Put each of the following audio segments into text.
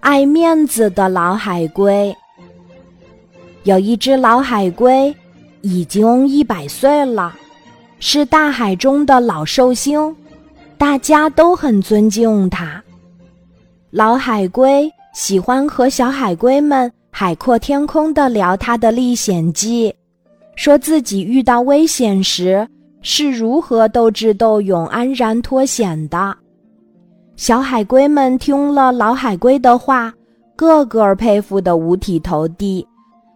爱面子的老海龟。有一只老海龟，已经一百岁了，是大海中的老寿星，大家都很尊敬它。老海龟喜欢和小海龟们海阔天空地聊他的历险记，说自己遇到危险时是如何斗智斗勇、安然脱险的。小海龟们听了老海龟的话，个个佩服得五体投地，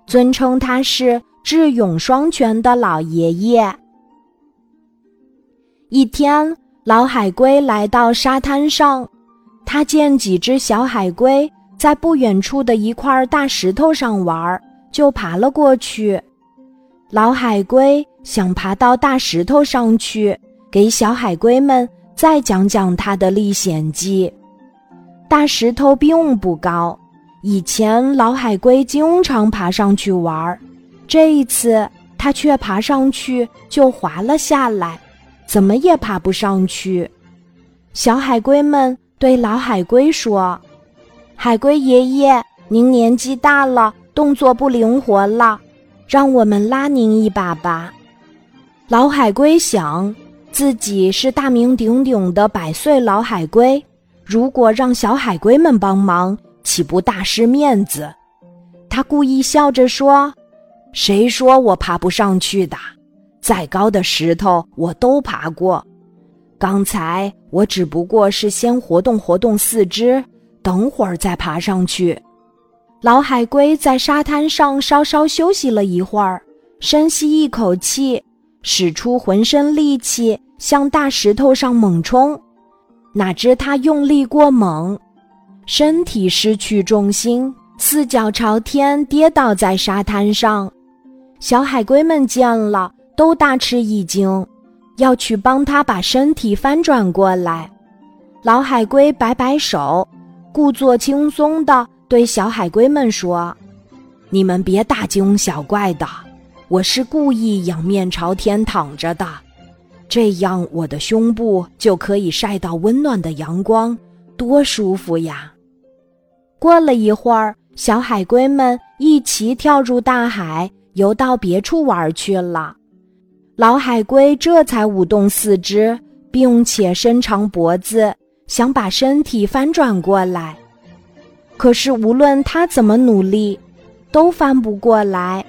尊称他是智勇双全的老爷爷。一天，老海龟来到沙滩上，他见几只小海龟在不远处的一块大石头上玩，就爬了过去。老海龟想爬到大石头上去，给小海龟们。再讲讲他的历险记。大石头并不高，以前老海龟经常爬上去玩儿，这一次他却爬上去就滑了下来，怎么也爬不上去。小海龟们对老海龟说：“海龟爷爷，您年纪大了，动作不灵活了，让我们拉您一把吧。”老海龟想。自己是大名鼎鼎的百岁老海龟，如果让小海龟们帮忙，岂不大失面子？他故意笑着说：“谁说我爬不上去的？再高的石头我都爬过。刚才我只不过是先活动活动四肢，等会儿再爬上去。”老海龟在沙滩上稍稍休息了一会儿，深吸一口气。使出浑身力气向大石头上猛冲，哪知他用力过猛，身体失去重心，四脚朝天跌倒在沙滩上。小海龟们见了都大吃一惊，要去帮他把身体翻转过来。老海龟摆摆手，故作轻松地对小海龟们说：“你们别大惊小怪的。”我是故意仰面朝天躺着的，这样我的胸部就可以晒到温暖的阳光，多舒服呀！过了一会儿，小海龟们一齐跳入大海，游到别处玩去了。老海龟这才舞动四肢，并且伸长脖子，想把身体翻转过来。可是无论它怎么努力，都翻不过来。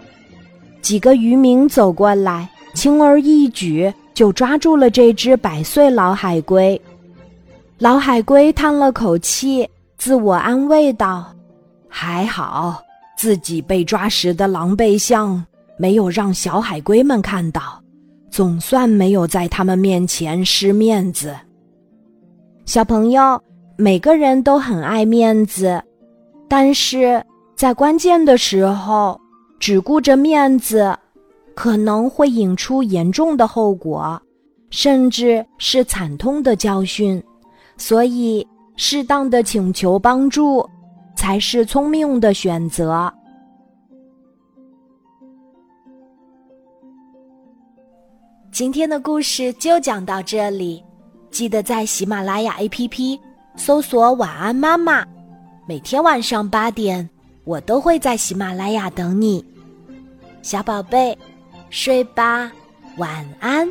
几个渔民走过来，轻而易举就抓住了这只百岁老海龟。老海龟叹了口气，自我安慰道：“还好，自己被抓时的狼狈相没有让小海龟们看到，总算没有在他们面前失面子。”小朋友，每个人都很爱面子，但是在关键的时候。只顾着面子，可能会引出严重的后果，甚至是惨痛的教训。所以，适当的请求帮助，才是聪明的选择。今天的故事就讲到这里，记得在喜马拉雅 APP 搜索“晚安妈妈”，每天晚上八点，我都会在喜马拉雅等你。小宝贝，睡吧，晚安。